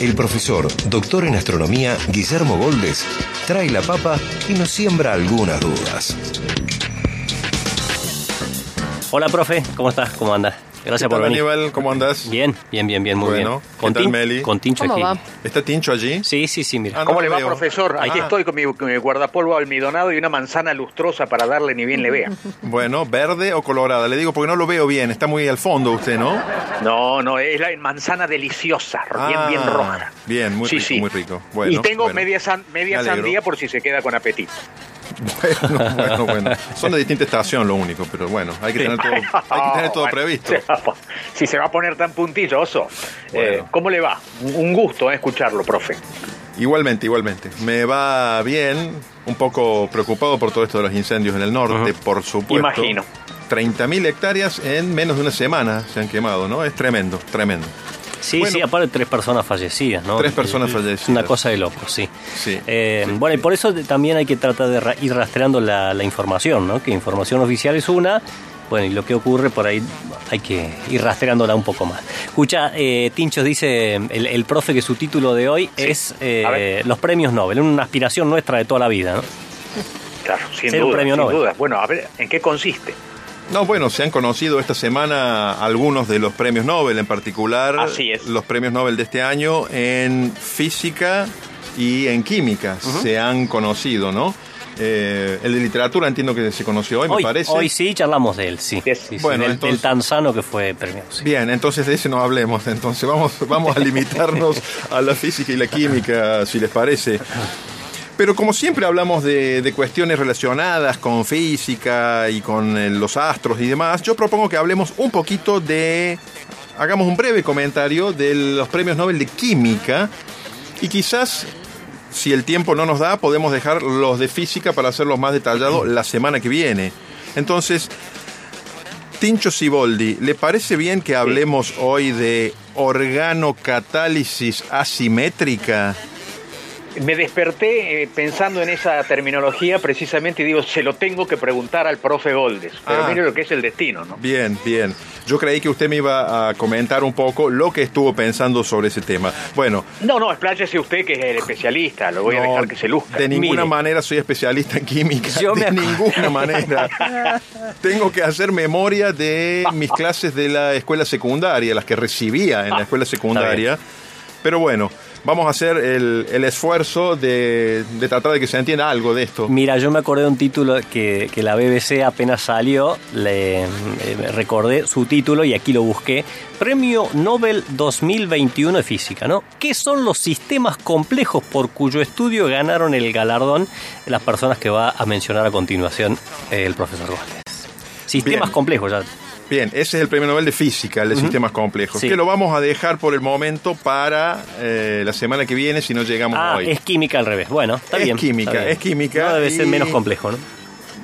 el profesor, doctor en astronomía, Guillermo Goldes, trae la papa y nos siembra algunas dudas. Hola, profe, ¿cómo estás? ¿Cómo andas? Gracias ¿Qué por tal, venir. Aníbal? ¿Cómo andas? Bien, bien, bien, bien, muy Bueno, bien. ¿qué tal, Meli? Con Tincho ¿Cómo aquí. va? ¿Está Tincho allí? Sí, sí, sí, mira. Ah, ¿Cómo le va, veo. profesor? Aquí Ah. estoy con mi, con mi guardapolvo almidonado y una manzana lustrosa para darle ni bien le vea. Bueno, ¿verde o colorada? Le digo porque no lo veo bien. Está muy al fondo usted, ¿no? No, no, es la manzana deliciosa, bien, Ah, bien roja. bien, muy Sí, rico, sí. muy rico. Bueno, y tengo bueno. media, san- media sandía por si se queda con apetito. Bueno, bueno, bueno. Son de distinta estación lo único, pero bueno, hay que tener todo, hay que tener todo previsto. Si se va a poner tan puntilloso. Bueno. Eh, ¿Cómo le va? Un gusto eh, escucharlo, profe. Igualmente, igualmente. Me va bien, un poco preocupado por todo esto de los incendios en el norte, por supuesto. Imagino. 30.000 hectáreas en menos de una semana se han quemado, ¿no? Es tremendo, tremendo. Sí, Bueno. sí, aparte tres personas fallecidas, ¿no? Tres personas Eh, fallecidas. Una cosa de loco, sí. Sí. Eh, Bueno, y por eso también hay que tratar de ir rastreando la, la información, ¿no? Que información oficial es una, bueno, y lo que ocurre por ahí hay que ir rastreándola un poco más. Escucha, eh, Tinchos dice el, el profe que su título de hoy es eh, los premios Nobel, una aspiración nuestra de toda la vida, ¿no? Claro, sin Ser un duda, premio sin Nobel. duda. Bueno, a ver, ¿en qué consiste? No, bueno, se han conocido esta semana algunos de los premios Nobel, en particular Así es. los premios Nobel de este año en física y en química. Se han conocido, ¿no? Eh, el de literatura entiendo que se conoció hoy, Hoy, me parece. hoy sí charlamos de él, sí. Sí, sí, Bueno, del, entonces- del tanzano que fue premiado. sí. Bien, entonces de ese no hablemos. Entonces vamos, vamos a limitarnos a la física y la química, si les parece. Pero como siempre hablamos de, cuestiones relacionadas con física y con eh, los astros y demás, yo propongo que hablemos un poquito de... Hagamos un breve comentario de los premios Nobel de Química y quizás, si el tiempo no nos da, podemos dejar los de física para hacerlos más detallados la semana que viene. Entonces, Tincho Siboldi, ¿le parece bien que hablemos hoy de organocatálisis asimétrica? Me desperté eh, pensando en esa terminología precisamente y digo, se lo tengo que preguntar al profe Goldes. Pero Ah. mire lo que es el destino, ¿no? Bien, bien. Yo creí que usted me iba a comentar un poco lo que estuvo pensando sobre ese tema. Bueno, No, no, expláyese usted que es el especialista, lo voy a no, dejar que se luzca. de ninguna Mire. manera soy especialista en química. Yo de me ninguna manera. Tengo que hacer memoria de mis clases de la escuela secundaria, las que recibía en la escuela secundaria. Pero bueno, vamos a hacer el, el esfuerzo de, de tratar de que se entienda algo de esto. Mira, yo me acordé de un título que, que la BBC apenas salió, le eh, recordé su título y aquí lo busqué. Premio Nobel 2021 de Física, ¿no? ¿Qué son los sistemas complejos por cuyo estudio ganaron el galardón las personas que va a mencionar a continuación eh, el profesor Gómez? Sistemas Bien. complejos, ya. Bien, ese es el premio Nobel de Física, el de sistemas complejos, Sí. que lo vamos a dejar por el momento para eh, la semana que viene si no llegamos Ah, hoy. es química al revés. Bueno, está Es bien. química, está bien. es química No debe ser y- menos complejo, ¿no?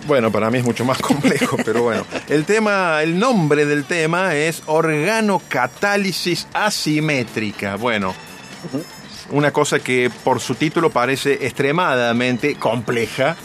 Bueno, para mí es mucho más complejo, pero bueno. El tema, el nombre del tema es organocatálisis asimétrica. Bueno, una cosa que por su título parece extremadamente compleja.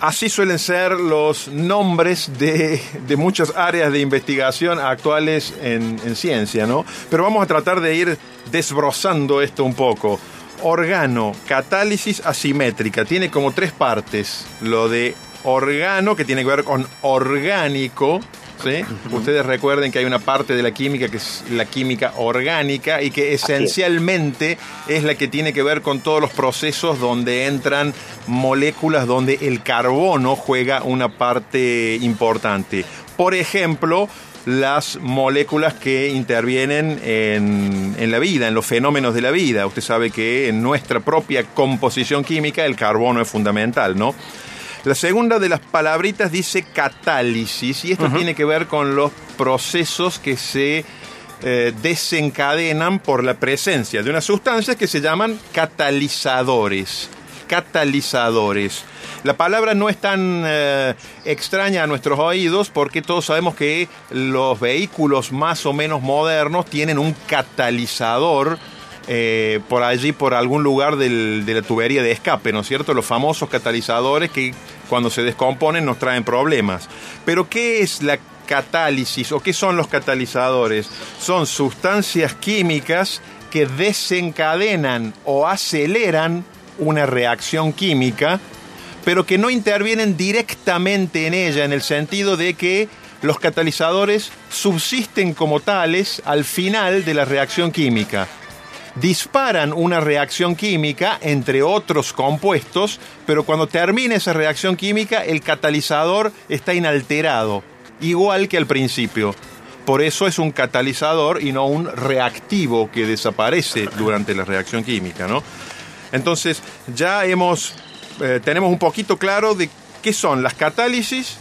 Así suelen ser los nombres de, de muchas áreas de investigación actuales en, en ciencia, ¿no? Pero vamos a tratar de ir desbrozando esto un poco. Organo, catálisis asimétrica, tiene como tres partes. Lo de organo, que tiene que ver con orgánico, ¿sí? Ustedes recuerden que hay una parte de la química que es la química orgánica y que esencialmente es la que tiene que ver con todos los procesos donde entran moléculas donde el carbono juega una parte importante. Por ejemplo, las moléculas que intervienen en, en la vida, en los fenómenos de la vida. Usted sabe que en nuestra propia composición química el carbono es fundamental, ¿no? La segunda de las palabritas dice catálisis y esto tiene que ver con los procesos que se eh, desencadenan por la presencia de unas sustancias que se llaman catalizadores. Catalizadores. La palabra no es tan eh, extraña a nuestros oídos porque todos sabemos que los vehículos más o menos modernos tienen un catalizador eh, por allí, por algún lugar del- de la tubería de escape, ¿no es cierto? Los famosos catalizadores que cuando se descomponen nos traen problemas. Pero ¿qué es la catálisis o qué son los catalizadores? Son sustancias químicas que desencadenan o aceleran una reacción química, pero que no intervienen directamente en ella, en el sentido de que los catalizadores subsisten como tales al final de la reacción química disparan una reacción química entre otros compuestos, pero cuando termina esa reacción química el catalizador está inalterado, igual que al principio. Por eso es un catalizador y no un reactivo que desaparece durante la reacción química, ¿no? Entonces, ya hemos eh, tenemos un poquito claro de qué son las catálisis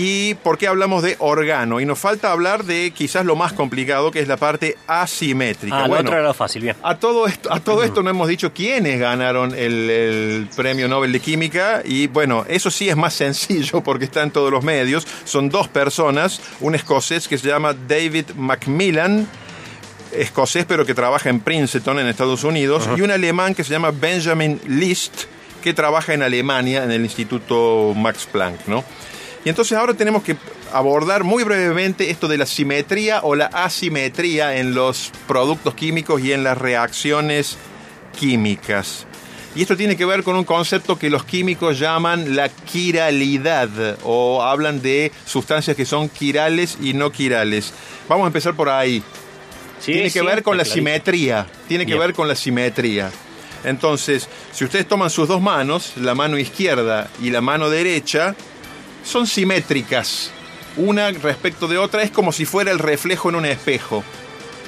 y por qué hablamos de organo. Y nos falta hablar de quizás lo más complicado, que es la parte asimétrica. Ah, lo Bueno, otro era fácil, bien. a todo esto, a todo esto no hemos dicho quiénes ganaron el, el premio Nobel de Química y bueno, eso sí es más sencillo porque está en todos los medios. Son dos personas, un escocés que se llama David Macmillan, escocés pero que trabaja en Princeton en Estados Unidos, y un alemán que se llama Benjamin List, que trabaja en Alemania en el Instituto Max Planck, ¿no? Y entonces ahora tenemos que abordar muy brevemente esto de la simetría o la asimetría en los productos químicos y en las reacciones químicas. Y esto tiene que ver con un concepto que los químicos llaman la quiralidad o hablan de sustancias que son quirales y no quirales. Vamos a empezar por ahí. Sí, tiene que sí, ver con la clarito. simetría. Tiene que ver con la simetría. Entonces, si ustedes toman sus dos manos, la mano izquierda y la mano derecha, son simétricas. Una respecto de otra es como si fuera el reflejo en un espejo.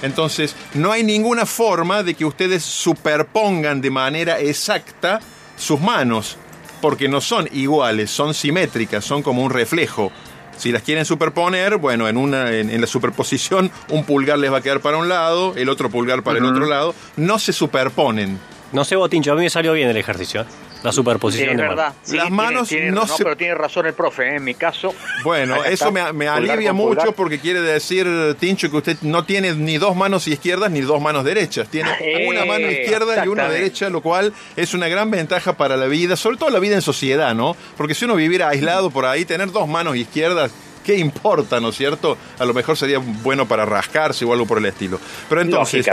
Entonces, no hay ninguna forma de que ustedes superpongan de manera exacta sus manos, porque no son iguales, son simétricas, son como un reflejo. Si las quieren superponer, bueno, en, una, en, en la superposición un pulgar les va a quedar para un lado, el otro pulgar para el otro lado, no se superponen. No sé, Botincho, a mí me salió bien el ejercicio. La Sí, superposición es de verdad. manos. Sí, Las manos tiene- no no, se- pero tiene razón el profe, ¿eh? en mi caso. Bueno, eso me, alivia mucho pulgar. porque quiere decir, Tincho, que usted no tiene ni dos manos izquierdas ni dos manos derechas. Tiene Eh, una mano izquierda y una derecha, lo cual es una gran ventaja para la vida, sobre todo la vida en sociedad, ¿no? Porque si uno viviera aislado por ahí, tener dos manos izquierdas, ¿qué importa, no es cierto? A lo mejor sería bueno para rascarse o algo por el estilo. Pero entonces.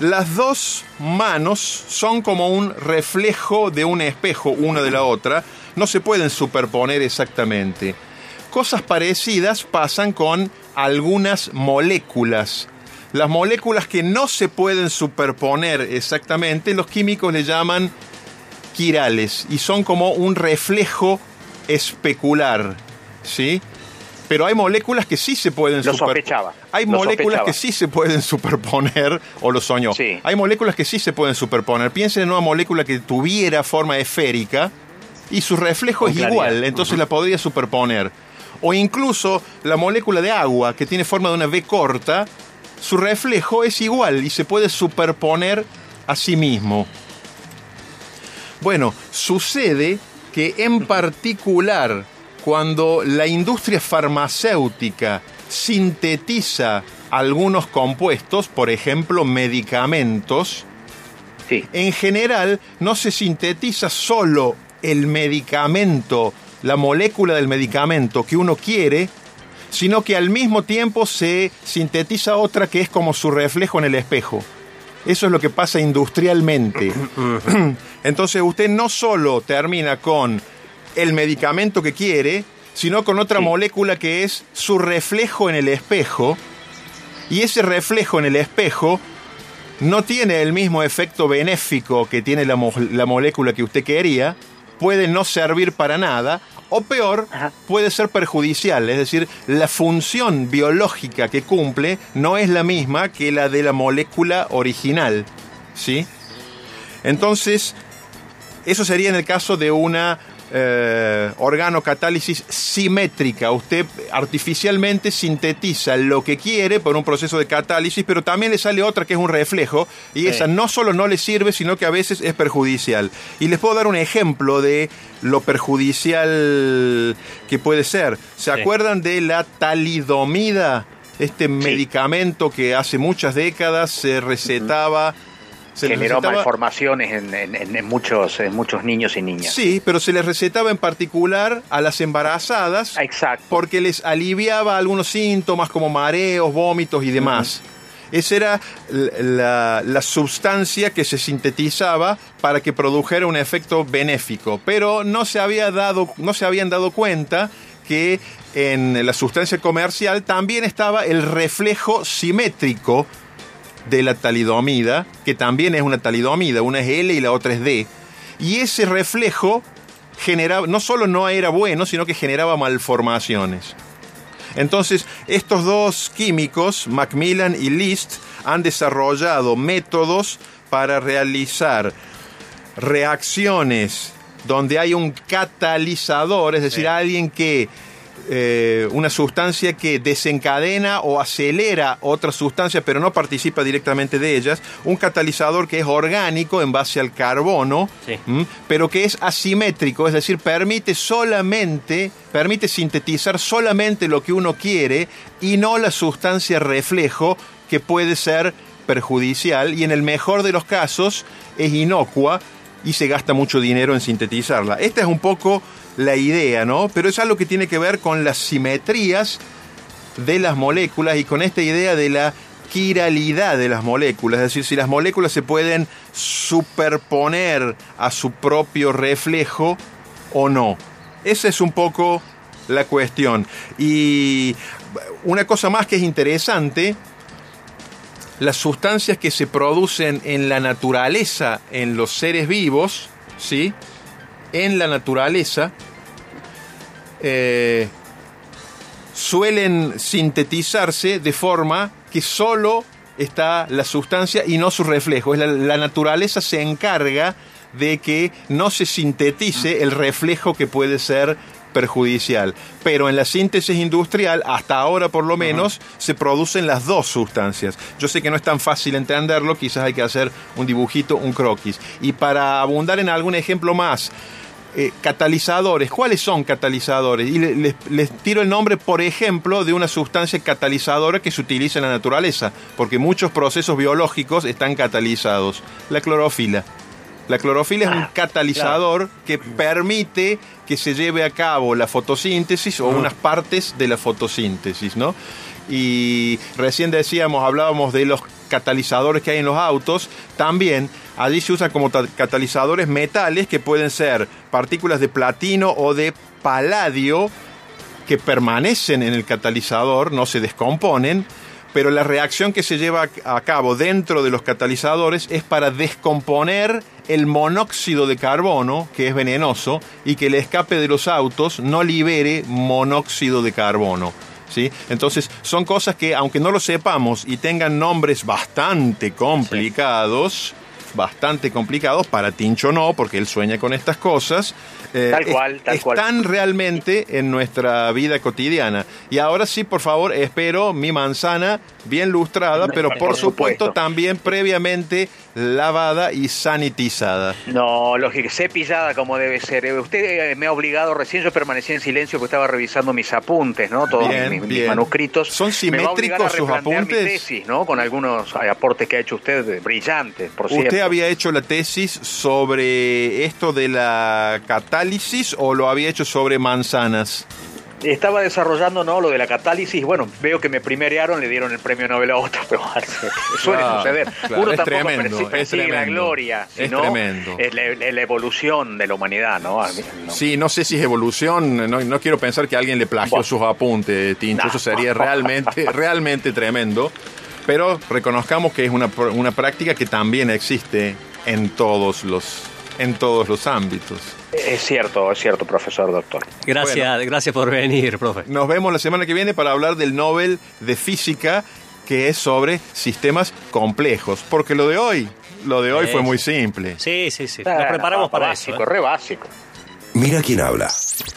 Las dos manos son como un reflejo de un espejo, una de la otra. No se pueden superponer exactamente. Cosas parecidas pasan con algunas moléculas. Las moléculas que no se pueden superponer exactamente, los químicos le llaman quirales y son como un reflejo especular, ¿sí? Pero hay moléculas que sí se pueden Lo super- sospechaba, Hay lo moléculas sospechaba. que sí se pueden superponer, o lo soñó. Sí. Hay moléculas que sí se pueden superponer. Piensen en una molécula que tuviera forma esférica y su reflejo Con es claridad. igual, entonces la podría superponer. O incluso la molécula de agua que tiene forma de una V corta, su reflejo es igual y se puede superponer a sí mismo. Bueno, sucede que en particular cuando la industria farmacéutica sintetiza algunos compuestos, por ejemplo medicamentos, Sí. en general no se sintetiza solo el medicamento, la molécula del medicamento que uno quiere, sino que al mismo tiempo se sintetiza otra que es como su reflejo en el espejo. Eso es lo que pasa industrialmente. Entonces usted no solo termina con el medicamento que quiere, sino con otra Sí. molécula que es su reflejo en el espejo, y ese reflejo en el espejo no tiene el mismo efecto benéfico que tiene la, mo- la molécula que usted quería, puede no servir para nada, o peor, Ajá. puede ser perjudicial, es decir, la función biológica que cumple no es la misma que la de la molécula original, ¿sí? Entonces, eso sería en el caso de una eh, organocatálisis simétrica. Usted artificialmente sintetiza lo que quiere por un proceso de catálisis, pero también le sale otra que es un reflejo, y esa no solo no le sirve, sino que a veces es perjudicial. Y les puedo dar un ejemplo de lo perjudicial que puede ser. ¿Se acuerdan de la talidomida? Este medicamento que hace muchas décadas se recetaba se generó malformaciones en, muchos, en muchos niños y niñas. Sí, pero se les recetaba en particular a las embarazadas Exacto. porque les aliviaba algunos síntomas como mareos, vómitos y demás. Esa era la, la, sustancia que se sintetizaba para que produjera un efecto benéfico, pero no se, había dado, no se habían dado cuenta que en la sustancia comercial también estaba el reflejo simétrico de la talidomida, que también es una talidomida, una es L y la otra es D. Y ese reflejo generaba, no solo no era bueno, sino que generaba malformaciones. Entonces, estos dos químicos, Macmillan y List, han desarrollado métodos para realizar reacciones donde hay un catalizador, es decir, alguien que eh, una sustancia que desencadena o acelera otras sustancias, pero no participa directamente de ellas. Un catalizador que es orgánico en base al carbono, pero que es asimétrico, es decir, permite solamente, permite sintetizar solamente lo que uno quiere y no la sustancia reflejo que puede ser perjudicial y en el mejor de los casos es inocua y se gasta mucho dinero en sintetizarla. Esta es un poco la idea, ¿no? Pero es algo que tiene que ver con las simetrías de las moléculas y con esta idea de la quiralidad de las moléculas, es decir, si las moléculas se pueden superponer a su propio reflejo o no. Esa es un poco la cuestión. Y una cosa más que es interesante, las sustancias que se producen en la naturaleza, en los seres vivos, ¿sí? En la naturaleza, eh, suelen sintetizarse de forma que solo está la sustancia y no su reflejo. La, la naturaleza se encarga de que no se sintetice el reflejo que puede ser perjudicial. Pero en la síntesis industrial, hasta ahora por lo menos, se producen las dos sustancias. Yo sé que no es tan fácil entenderlo, quizás hay que hacer un dibujito, un croquis. Y para abundar en algún ejemplo más, eh, catalizadores. ¿Cuáles son catalizadores? Y les, tiro el nombre, por ejemplo, de una sustancia catalizadora que se utiliza en la naturaleza, porque muchos procesos biológicos están catalizados. La clorofila. La clorofila es un ah, catalizador que permite que se lleve a cabo la fotosíntesis o unas partes de la fotosíntesis, ¿no? Y recién decíamos, hablábamos de los catalizadores que hay en los autos, también allí se usan como catalizadores metales que pueden ser partículas de platino o de paladio que permanecen en el catalizador, no se descomponen, pero la reacción que se lleva a cabo dentro de los catalizadores es para descomponer el monóxido de carbono, que es venenoso, y que el escape de los autos no libere monóxido de carbono. Entonces, son cosas que, aunque no lo sepamos y tengan nombres bastante complicados, bastante complicados, para Tincho no, porque él sueña con estas cosas, eh, tal cual, tal están realmente en nuestra vida cotidiana. Y ahora sí, por favor, espero mi manzana bien lustrada, pero por, supuesto, también previamente lavada y sanitizada. No, lógico, cepillada como debe ser. Eh, usted eh, me ha obligado, recién yo permanecí en silencio porque estaba revisando mis apuntes, ¿no? Todos mis, manuscritos. ¿Son simétricos sus apuntes? Mi tesis, ¿no? Con algunos aportes que ha hecho usted brillantes, por cierto. ¿Usted había hecho la tesis sobre esto de la catálisis o lo había hecho sobre manzanas? Estaba desarrollando ¿no? lo de la catálisis. Bueno, veo que me primerearon, le dieron el premio Nobel a otro, pero suele suceder. Uno tampoco tremendo, persigue la gloria, sino es la, evolución de la humanidad, ¿no? Sí, no sé si es evolución, no, quiero pensar que alguien le plagió sus apuntes, Tincho, eso sería realmente, realmente tremendo. Pero reconozcamos que es una, una práctica que también existe en todos los, en todos los ámbitos. Es cierto, es cierto, profesor, doctor. Gracias, gracias por venir, profe. Nos vemos la semana que viene para hablar del Nobel de Física, que es sobre sistemas complejos. Porque lo de hoy, lo de hoy fue muy simple. Sí, sí, sí. Nos preparamos para básico, eso. ¿eh? re básico. Mira quién habla.